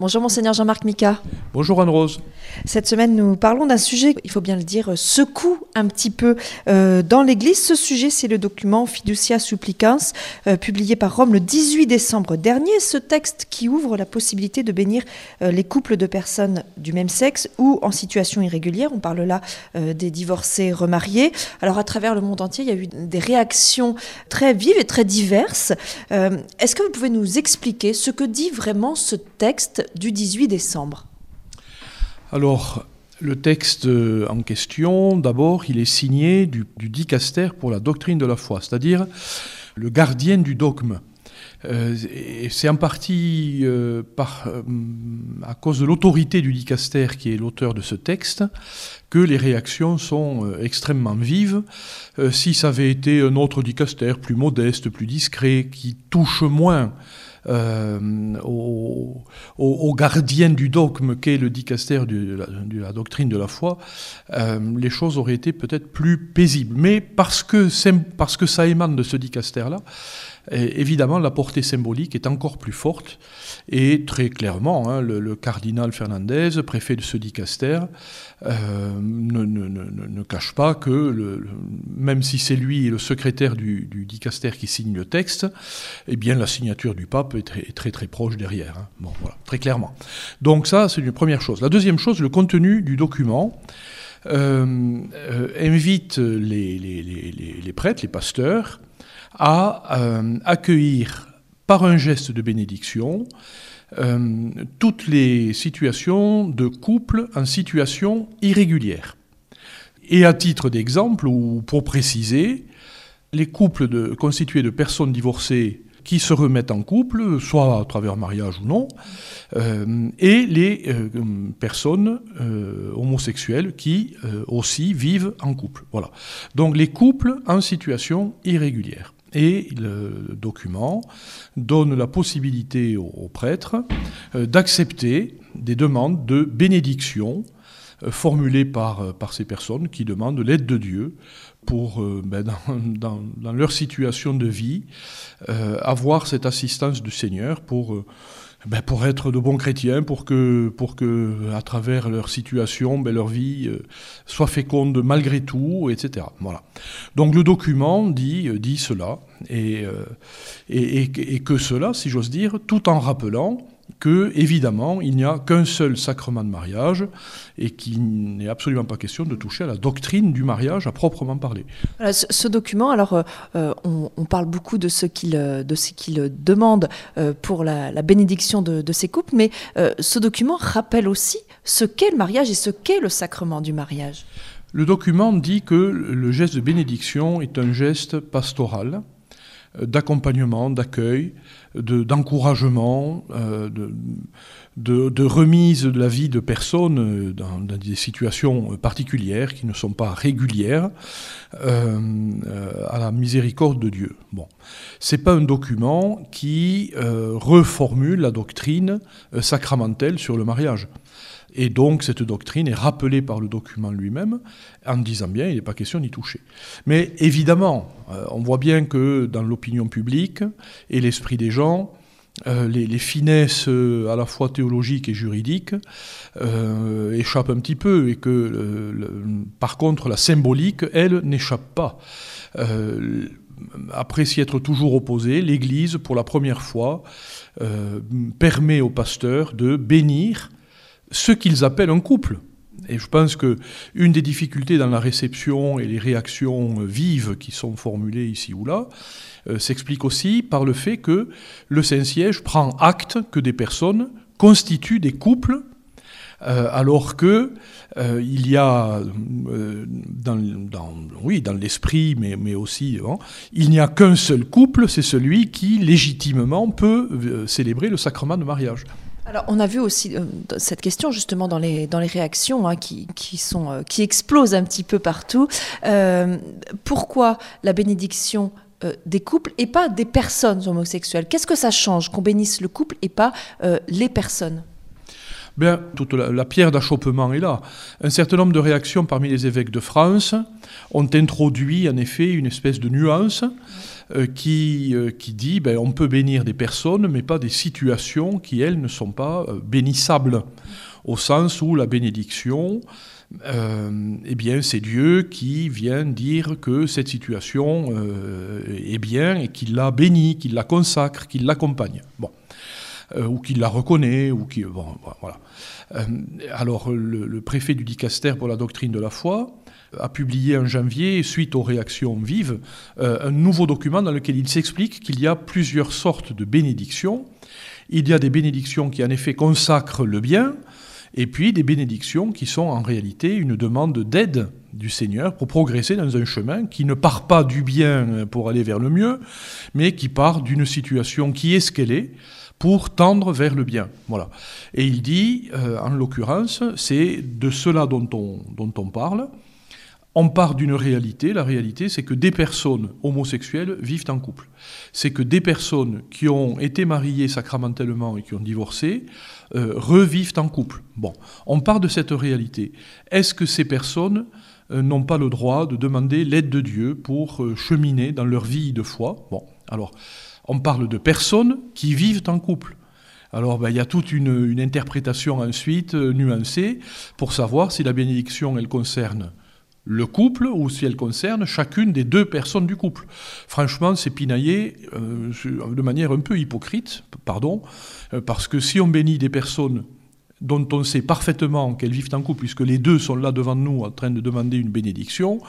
Bonjour monseigneur Jean-Marc Mika. Bonjour Anne-Rose. Cette semaine, nous parlons d'un sujet, il faut bien le dire, secoue un petit peu euh, dans l'Église. Ce sujet, c'est le document Fiducia Supplicans, euh, publié par Rome le 18 décembre dernier. Ce texte qui ouvre la possibilité de bénir euh, les couples de personnes du même sexe ou en situation irrégulière. On parle là des divorcés remariés. Alors à travers le monde entier, il y a eu des réactions très vives et très diverses. Est-ce que vous pouvez nous expliquer ce que dit vraiment ce texte du 18 décembre? Alors, le texte en question, d'abord, il est signé du, dicaster pour la doctrine de la foi, c'est-à-dire le gardien du dogme. Euh, c'est en partie euh, euh, à cause de l'autorité du dicaster qui est l'auteur de ce texte que les réactions sont extrêmement vives. si ça avait été un autre dicaster plus modeste, plus discret, qui touche moins euh, au, gardien du dogme qu'est le dicaster de la, doctrine de la foi, euh, les choses auraient été peut-être plus paisibles. Mais parce que, parce que ça émane de ce dicaster-là, évidemment, la portée symbolique est encore plus forte. Et très clairement, hein, le, cardinal Fernandez, préfet de ce dicaster, euh, ne, cache pas que, le, même si c'est lui le secrétaire du, dicaster qui signe le texte, eh bien la signature du pape est très très, proche derrière. Hein. Bon, voilà, très clairement. Donc ça, c'est une première chose. La deuxième chose, le contenu du document. Euh, euh, invite les, les, prêtres, les pasteurs, à euh, accueillir par un geste de bénédiction euh, toutes les situations de couple en situation irrégulière. Et à titre d'exemple, ou pour préciser, les couples constitués de personnes divorcées qui se remettent en couple, soit à travers mariage ou non, euh, et les personnes homosexuelles qui aussi vivent en couple. Voilà. Donc les couples en situation irrégulière. Et le document donne la possibilité aux, prêtres euh, d'accepter des demandes de bénédiction euh, formulées par, euh, par ces personnes qui demandent l'aide de Dieu pour, ben, dans, dans, leur situation de vie, avoir cette assistance du Seigneur pour ben, pour être de bons chrétiens, pour que, pour que à travers leur situation, ben, leur vie euh, soit féconde malgré tout, etc. Voilà. Donc le document dit, euh, dit cela, et, euh, et, et que cela, si j'ose dire, tout en rappelant que, évidemment, il n'y a qu'un seul sacrement de mariage et qu'il n'est absolument pas question de toucher à la doctrine du mariage à proprement parler. ce, document, alors, euh, euh, on, parle beaucoup de ce qu'il qu'il demande euh, pour la, bénédiction de, de, ces couples, mais ce document rappelle aussi ce qu'est le mariage et ce qu'est le sacrement du mariage. Le document dit que le geste de bénédiction est un geste pastoral d'accompagnement, d'accueil, d'encouragement, euh, de, remise de la vie de personnes euh, dans, des situations particulières qui ne sont pas régulières euh, à la miséricorde de Dieu. Bon, c'est pas un document qui reformule la doctrine sacramentelle sur le mariage. Et donc cette doctrine est rappelée par le document lui-même en disant bien il n'est pas question d'y toucher. Mais évidemment, euh, on voit bien que dans l'opinion publique et l'esprit des gens, euh, les, finesses euh, à la fois théologiques et juridiques échappent un petit peu et que par contre la symbolique, elle, n'échappe pas après s'y être toujours opposé, l'Église, pour la première fois, permet aux pasteurs de bénir ce qu'ils appellent un couple. Et je pense que une des difficultés dans la réception et les réactions vives qui sont formulées ici ou là euh, s'explique aussi par le fait que le Saint-Siège prend acte que des personnes constituent des couples euh, alors que euh, il y a dans, l'esprit, mais, aussi, il n'y a qu'un seul couple, c'est celui qui légitimement peut célébrer le sacrement de mariage. Alors, on a vu aussi euh, cette question justement dans les, dans les réactions hein, qui, sont, euh, qui explosent un petit peu partout. Euh, pourquoi la bénédiction des couples et pas des personnes homosexuelles? Qu'est-ce que ça change qu'on bénisse le couple et pas les personnes? Bien, la, pierre d'achoppement est là. Un certain nombre de réactions parmi les évêques de France ont introduit en effet une espèce de nuance euh, qui, euh, qui dit ben, on peut bénir des personnes, mais pas des situations qui, elles, ne sont pas euh, bénissables, au sens où la bénédiction, eh bien, c'est Dieu qui vient dire que cette situation est bien et qu'il la bénit, qu'il la consacre, qu'il l'accompagne. Euh, ou qu'il la reconnaît, ou qui, bon, voilà. Euh, alors le, préfet du dicaster pour la doctrine de la foi a publié en janvier, suite aux réactions vives, euh, un nouveau document dans lequel il s'explique qu'il y a plusieurs sortes de bénédictions. Il y a des bénédictions qui en effet consacrent le bien, et puis des bénédictions qui sont en réalité une demande d'aide du Seigneur pour progresser dans un chemin qui ne part pas du bien pour aller vers le mieux, mais qui part d'une situation qui est ce qu'elle est, pour tendre vers le bien. Voilà. Et il dit, euh, en l'occurrence, c'est de cela dont on, dont on parle. On part d'une réalité. La réalité, c'est que des personnes homosexuelles vivent en couple. C'est que des personnes qui ont été mariées sacramentellement et qui ont divorcé euh, revivent en couple. Bon, on part de cette réalité. Est-ce que ces personnes euh, n'ont pas le droit de demander l'aide de Dieu pour cheminer dans leur vie de foi? Bon, alors on parle de personnes qui vivent en couple. Alors ben, il y a toute une, interprétation ensuite euh, nuancée pour savoir si la bénédiction elle concerne le couple ou si elle concerne chacune des deux personnes du couple. Franchement, c'est pinaillé euh, de manière un peu hypocrite, pardon, euh, parce que si on bénit des personnes dont on sait parfaitement qu'elles vivent en couple, puisque les deux sont là devant nous en train de demander une bénédiction,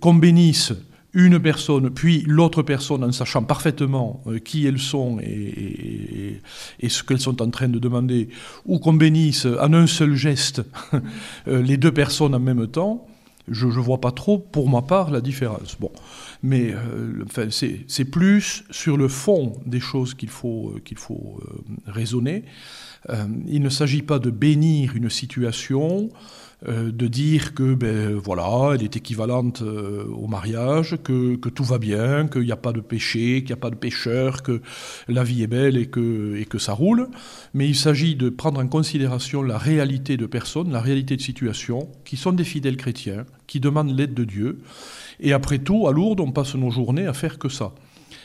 qu'on bénisse une personne, puis l'autre personne en sachant parfaitement euh, qui elles sont et, ce qu'elles sont en train de demander, ou qu'on bénisse en un seul geste euh, les deux personnes en même temps, je ne vois pas trop, pour ma part, la différence. Bon, mais euh, enfin, c'est plus sur le fond des choses qu'il faut, qu'il faut raisonner. Il ne s'agit pas de bénir une situation euh, de dire que ben, voilà, elle est équivalente euh, au mariage, que, tout va bien, qu'il n'y a pas de péché, qu'il n'y a pas de pécheur, que la vie est belle et que, et que ça roule. Mais il s'agit de prendre en considération la réalité de personnes, la réalité de situations, qui sont des fidèles chrétiens, qui demandent l'aide de Dieu. Et après tout, à Lourdes, on passe nos journées à faire que ça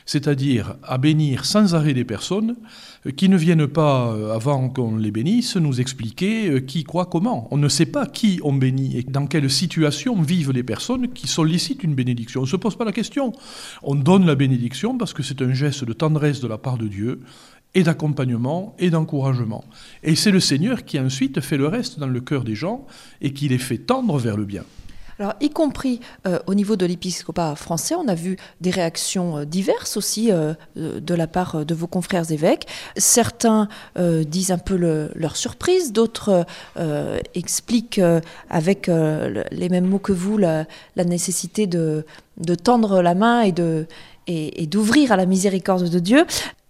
c'est-à-dire à bénir sans arrêt des personnes qui ne viennent pas, euh, avant qu'on les bénisse, nous expliquer euh, qui, quoi, comment. On ne sait pas qui on bénit et dans quelle situation vivent les personnes qui sollicitent une bénédiction. On ne se pose pas la question. On donne la bénédiction parce que c'est un geste de tendresse de la part de Dieu et d'accompagnement et d'encouragement. Et c'est le Seigneur qui ensuite fait le reste dans le cœur des gens et qui les fait tendre vers le bien. Alors, y compris euh, au niveau de l'épiscopat français, on a vu des réactions euh, diverses aussi euh, de la part de vos confrères évêques. Certains disent un peu leur surprise, d'autres expliquent avec les mêmes mots que vous la, nécessité de, tendre la main et d'ouvrir à la miséricorde de Dieu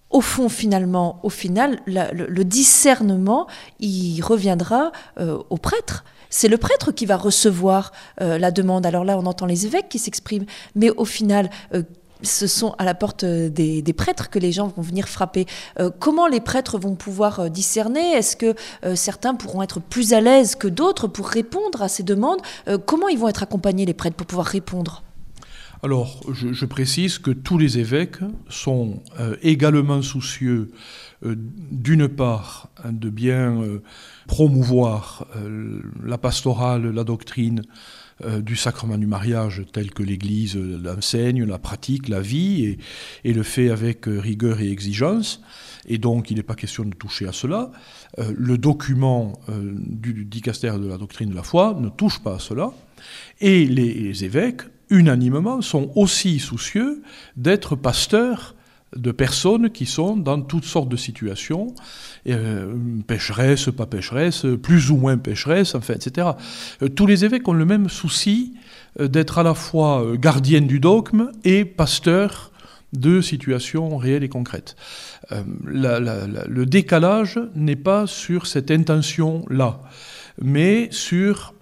au fond, finalement, au final, le, discernement, il reviendra au prêtre c'est le prêtre qui va recevoir euh, la demande. Alors là, on entend les évêques qui s'expriment, mais au final, euh, ce sont à la porte euh, des, prêtres que les gens vont venir frapper. comment les prêtres vont pouvoir discerner? Est-ce que certains pourront être plus à l'aise que d'autres pour répondre à ces demandes? Comment ils vont être accompagnés, les prêtres, pour pouvoir répondre? Alors, je, précise que tous les évêques sont également soucieux, d'une part, de bien promouvoir euh, la pastorale, la doctrine euh, du sacrement du mariage tel que l'Église l'enseigne, la pratique, la vie, et, le fait avec euh, rigueur et exigence. Et donc, il n'est pas question de toucher à cela. le document du, dicastère de la doctrine de la foi ne touche pas à cela. Et les évêques, unanimement, sont aussi soucieux d'être pasteurs de personnes qui sont dans toutes sortes de situations, euh, pécheresse, pas pécheresse, plus ou moins pécheresse, enfin, etc. Euh, tous les évêques ont le même souci euh, d'être à la fois euh, gardienne du dogme et pasteur de situations réelles et concrètes. le décalage n'est pas sur cette intention-là, mais sur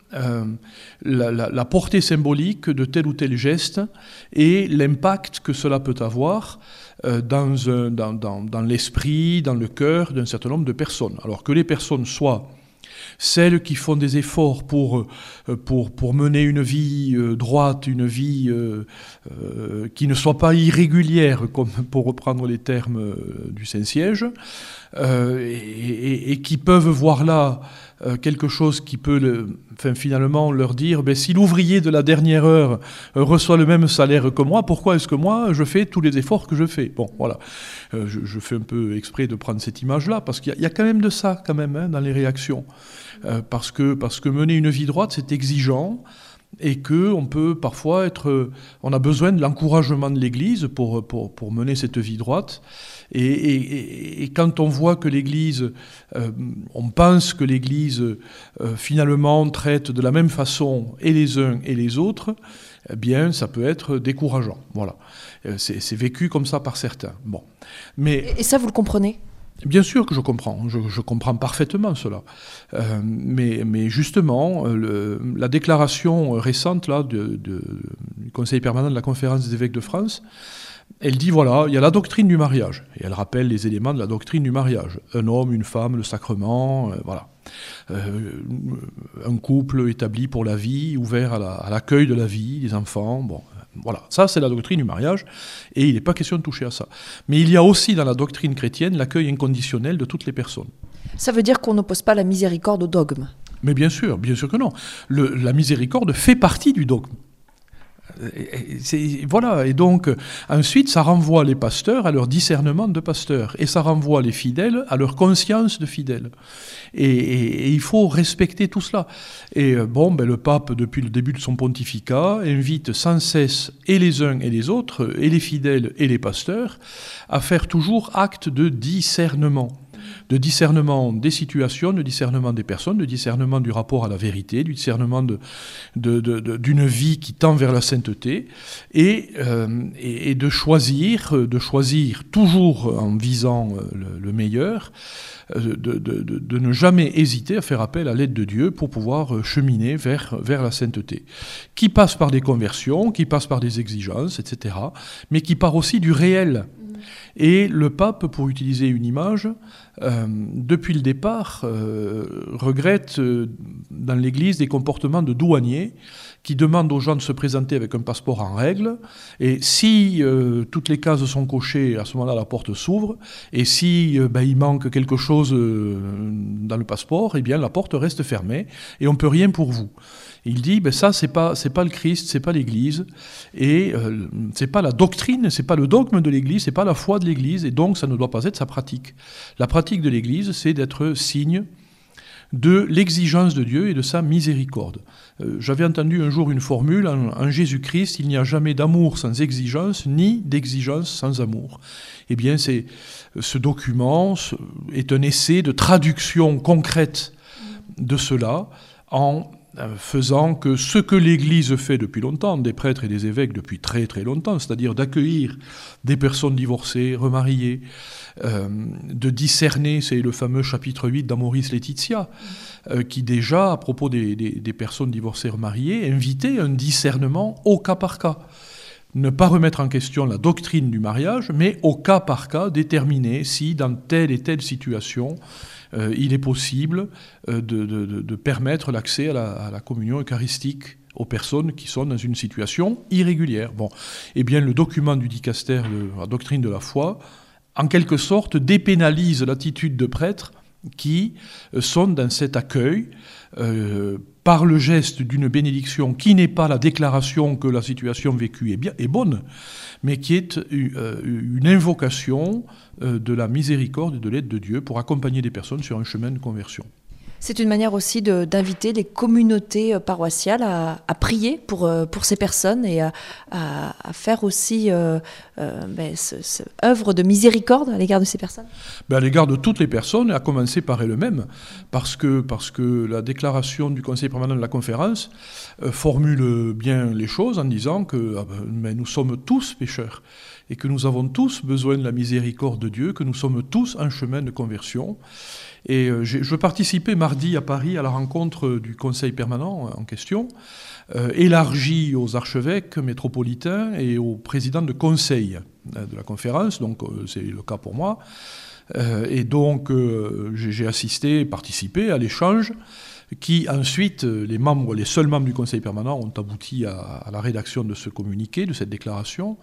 la, portée symbolique de tel ou tel geste et l'impact que cela peut avoir euh, dans, dans, l'esprit, dans le cœur d'un certain nombre de personnes. Alors que les personnes soient celles qui font des efforts pour, euh, mener une vie euh, droite, une vie euh, qui ne soit pas irrégulière, comme pour reprendre les termes du Saint-Siège, et, qui peuvent voir là quelque chose qui peut finalement leur dire ben, si l'ouvrier de la dernière heure reçoit le même salaire que moi, pourquoi est-ce que moi je fais tous les efforts que je fais? Bon, voilà. je, je, fais un peu exprès de prendre cette image-là, parce qu'il y, a quand même de ça, quand même, hein, dans les réactions. Euh, parce que mener une vie droite, c'est exigeant et que on peut parfois être, on a besoin de l'encouragement de l'Église pour, pour, pour, mener cette vie droite. Et, quand on voit que l'Église, euh, on pense que l'Église euh, finalement traite de la même façon et les uns et les autres, eh bien, ça peut être décourageant. Voilà, c'est vécu comme ça par certains. Bon, mais et ça, vous le comprenez? Bien sûr que je comprends, je, comprends parfaitement cela. Euh, mais, justement, le, la déclaration récente là, du Conseil permanent de la Conférence des évêques de France, elle dit voilà, il y a la doctrine du mariage. Et elle rappelle les éléments de la doctrine du mariage. Un homme, une femme, le sacrement, euh, voilà. Euh, un couple établi pour la vie, ouvert à l'accueil la, de la vie, des enfants, bon, voilà, ça c'est la doctrine du mariage, et il n'est pas question de toucher à ça. Mais il y a aussi dans la doctrine chrétienne l'accueil inconditionnel de toutes les personnes. Ça veut dire qu'on n'oppose pas la miséricorde au dogme? Mais bien sûr, bien sûr que non. la miséricorde fait partie du dogme voilà, et donc ensuite ça renvoie les pasteurs à leur discernement de pasteurs, et ça renvoie les fidèles à leur conscience de fidèles. Et, il faut respecter tout cela. Et euh, bon, ben, le pape, depuis le début de son pontificat, invite sans cesse et les uns et les autres, et les fidèles et les pasteurs, à faire toujours acte de discernement de discernement des situations, de discernement des personnes, de discernement du rapport à la vérité, du discernement d'une vie qui tend vers la sainteté, euh, et, et, de choisir, toujours en visant euh, le, meilleur, euh, de, ne jamais hésiter à faire appel à l'aide de Dieu pour pouvoir cheminer vers la sainteté, qui passe par des conversions, qui passe par des exigences, etc., mais qui part aussi du réel. Et le pape, pour utiliser une image, euh, depuis le départ, euh, regrette euh, dans l'Église des comportements de douaniers qui demandent aux gens de se présenter avec un passeport en règle. Et si toutes les cases sont cochées, à ce moment-là, la porte s'ouvre. Et si ben, il manque quelque chose dans le passeport, eh bien, la porte reste fermée et on ne peut rien pour vous. Il dit, ben ça, c'est pas, pas le Christ, c'est pas l'Église, et euh, c'est pas la doctrine, c'est pas le dogme de l'Église, c'est pas la foi de l'Église, et donc ça ne doit pas être sa pratique. La pratique de l'Église, c'est d'être signe de l'exigence de Dieu et de sa miséricorde. Euh, j'avais entendu un jour une formule, en, Jésus-Christ, il n'y a jamais d'amour sans exigence, ni d'exigence sans amour. Eh bien, ce document est un essai de traduction concrète de cela en faisant que ce que l'Église fait depuis longtemps, des prêtres et des évêques depuis très très longtemps, c'est-à-dire d'accueillir des personnes divorcées, remariées, euh, de discerner, c'est le fameux chapitre 8 d'Amoris Laetitia, euh, qui déjà, à propos des, des, personnes divorcées, remariées, invitait un discernement au cas par cas ne pas remettre en question la doctrine du mariage, mais au cas par cas déterminer si dans telle et telle situation euh, il est possible euh, de, permettre l'accès à, la, communion eucharistique aux personnes qui sont dans une situation irrégulière. Bon, eh bien, le document du dicaster de la doctrine de la foi, en quelque sorte, dépénalise l'attitude de prêtres qui euh, sont dans cet accueil par le geste d'une bénédiction qui n'est pas la déclaration que la situation vécue est, bonne, mais qui est une invocation euh, de la miséricorde et de l'aide de Dieu pour accompagner des personnes sur un chemin de conversion. C'est une manière aussi d'inviter les communautés euh, paroissiales à, prier pour, euh, pour ces personnes et à, faire aussi euh, ben, ce, œuvre de miséricorde à l'égard de ces personnes ben À l'égard de toutes les personnes, à commencer par elles-mêmes, parce que, parce que la déclaration du Conseil permanent de la conférence formule bien les choses en disant que ah ben, nous sommes tous pécheurs et que nous avons tous besoin de la miséricorde de Dieu, que nous sommes tous en chemin de conversion. Et euh, je participais mardi à Paris à la rencontre du Conseil permanent en question, euh, élargie aux archevêques métropolitains et aux présidents de conseil euh, de la conférence, donc c'est le cas pour moi. et donc, j'ai assisté, participé à l'échange qui ensuite, les membres, les seuls membres du Conseil permanent ont abouti à, la rédaction de ce communiqué, de cette déclaration.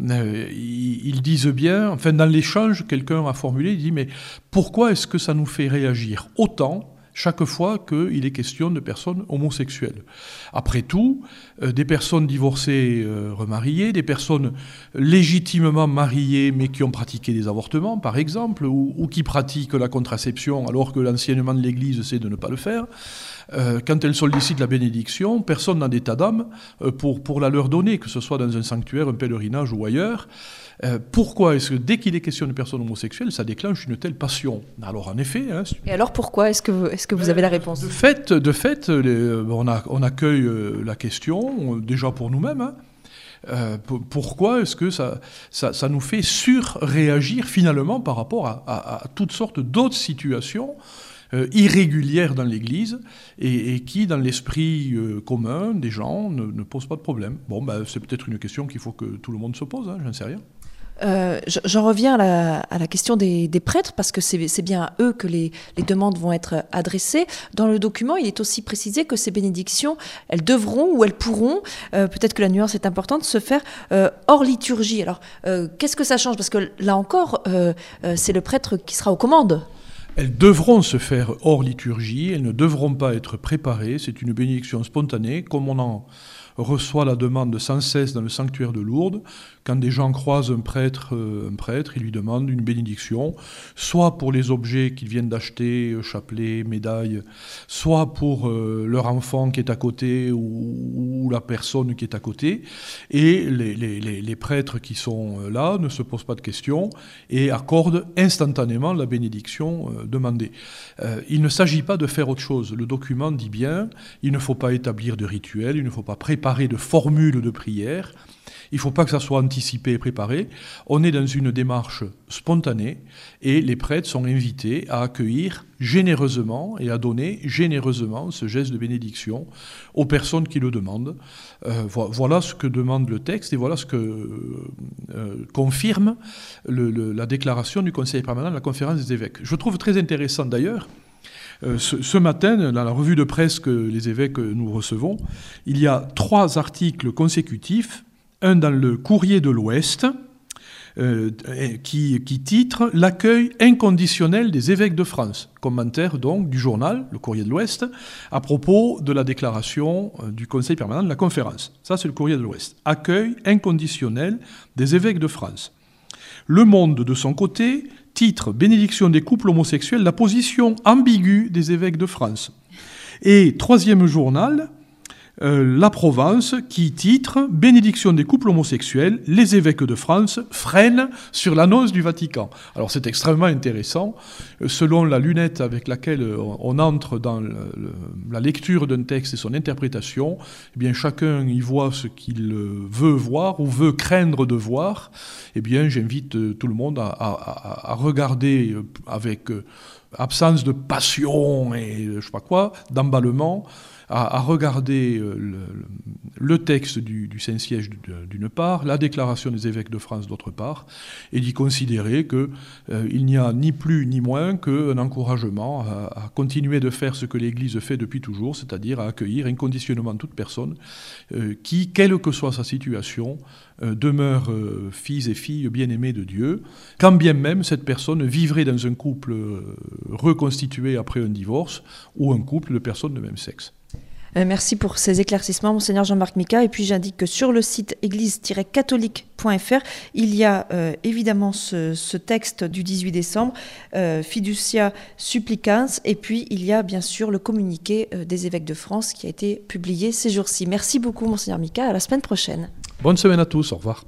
Ils, disent bien, enfin dans l'échange, quelqu'un a formulé, il dit mais pourquoi est-ce que ça nous fait réagir autant chaque fois qu'il est question de personnes homosexuelles? Après tout, euh, des personnes divorcées euh, remariées, des personnes légitimement mariées mais qui ont pratiqué des avortements, par exemple, ou, qui pratiquent la contraception alors que l'enseignement de l'Église c'est de ne pas le faire, euh, quand elles sollicitent la bénédiction, personne n'a d'état d'âme pour, pour la leur donner, que ce soit dans un sanctuaire, un pèlerinage ou ailleurs. Euh, pourquoi est-ce que dès qu'il est question de personnes homosexuelles, ça déclenche une telle passion? Alors en effet... Hein, Et alors pourquoi Est-ce que, vous, est-ce que vous avez la réponse? De fait, de fait on, a, on, accueille euh, la question, déjà pour nous-mêmes. Hein. Euh, pourquoi est-ce que ça, ça, nous fait surréagir finalement par rapport à, toutes sortes d'autres situations irrégulières dans l'Église et, qui, dans l'esprit commun des gens, ne, posent pas de problème Bon, ben, c'est peut-être une question qu'il faut que tout le monde se pose, hein, j'en sais rien. Euh, j'en reviens à la, question des, prêtres, parce que c'est bien à eux que les, demandes vont être adressées. Dans le document, il est aussi précisé que ces bénédictions, elles devront ou elles pourront, euh, peut-être que la nuance est importante, se faire euh, hors liturgie. Alors, qu'est-ce que ça change? Parce que là encore, c'est le prêtre qui sera aux commandes. Elles devront se faire hors liturgie, elles ne devront pas être préparées, c'est une bénédiction spontanée, comme on en reçoit la demande sans cesse dans le sanctuaire de Lourdes. Quand des gens croisent un prêtre, euh, un prêtre, ils lui demandent une bénédiction, soit pour les objets qu'ils viennent d'acheter, euh, chapelet, médaille, soit pour euh, leur enfant qui est à côté ou, la personne qui est à côté. Et les, prêtres qui sont là ne se posent pas de questions et accordent instantanément la bénédiction demandée. il ne s'agit pas de faire autre chose. Le document dit bien, il ne faut pas établir de rituel, il ne faut pas préparer de formules de prière. Il ne faut pas que ça soit anticipé et préparé. On est dans une démarche spontanée et les prêtres sont invités à accueillir généreusement et à donner généreusement ce geste de bénédiction aux personnes qui le demandent. Euh, voilà ce que demande le texte et voilà ce que euh, confirme la déclaration du Conseil permanent de la conférence des évêques. Je trouve très intéressant d'ailleurs euh, ce, matin, dans la revue de presse que les évêques nous recevons, il y a trois articles consécutifs, un dans le Courrier de l'Ouest, euh, qui, titre L'accueil inconditionnel des évêques de France. Commentaire donc du journal, le Courrier de l'Ouest, à propos de la déclaration euh, du Conseil permanent de la conférence. Ça, c'est le Courrier de l'Ouest. Accueil inconditionnel des évêques de France. Le Monde, de son côté, titre Bénédiction des couples homosexuels, la position ambiguë des évêques de France. Et troisième journal, euh, La Provence, qui titre Bénédiction des couples homosexuels, les évêques de France freinent sur l'annonce du Vatican. Alors c'est extrêmement intéressant. Euh, selon la lunette avec laquelle euh, on entre dans la lecture d'un texte et son interprétation, eh bien chacun y voit ce qu'il veut voir ou veut craindre de voir. Eh bien j'invite tout le monde à, regarder avec absence de passion et je sais pas quoi, d'emballement, à, regarder euh, le, texte du, Saint-Siège d'une part, la déclaration des évêques de France d'autre part, et d'y considérer qu'il euh, n'y a ni plus ni moins qu'un encouragement à, continuer de faire ce que l'Église fait depuis toujours, c'est-à-dire à accueillir inconditionnellement toute personne euh, qui, quelle que soit sa situation, demeure fils et filles bien-aimés de Dieu, quand bien même cette personne vivrait dans un couple reconstitué après un divorce ou un couple de personnes de même sexe. Euh, merci pour ces éclaircissements, Monseigneur Jean-Marc Mica. Et puis j'indique que sur le site église-catholique.fr, il y a euh, évidemment ce, texte du 18 décembre, euh, Fiducia Supplicans, et puis il y a bien sûr le communiqué des évêques de France qui a été publié ces jours-ci. Merci beaucoup, Monseigneur Mica. À la semaine prochaine. Bonne semaine à tous. Au revoir.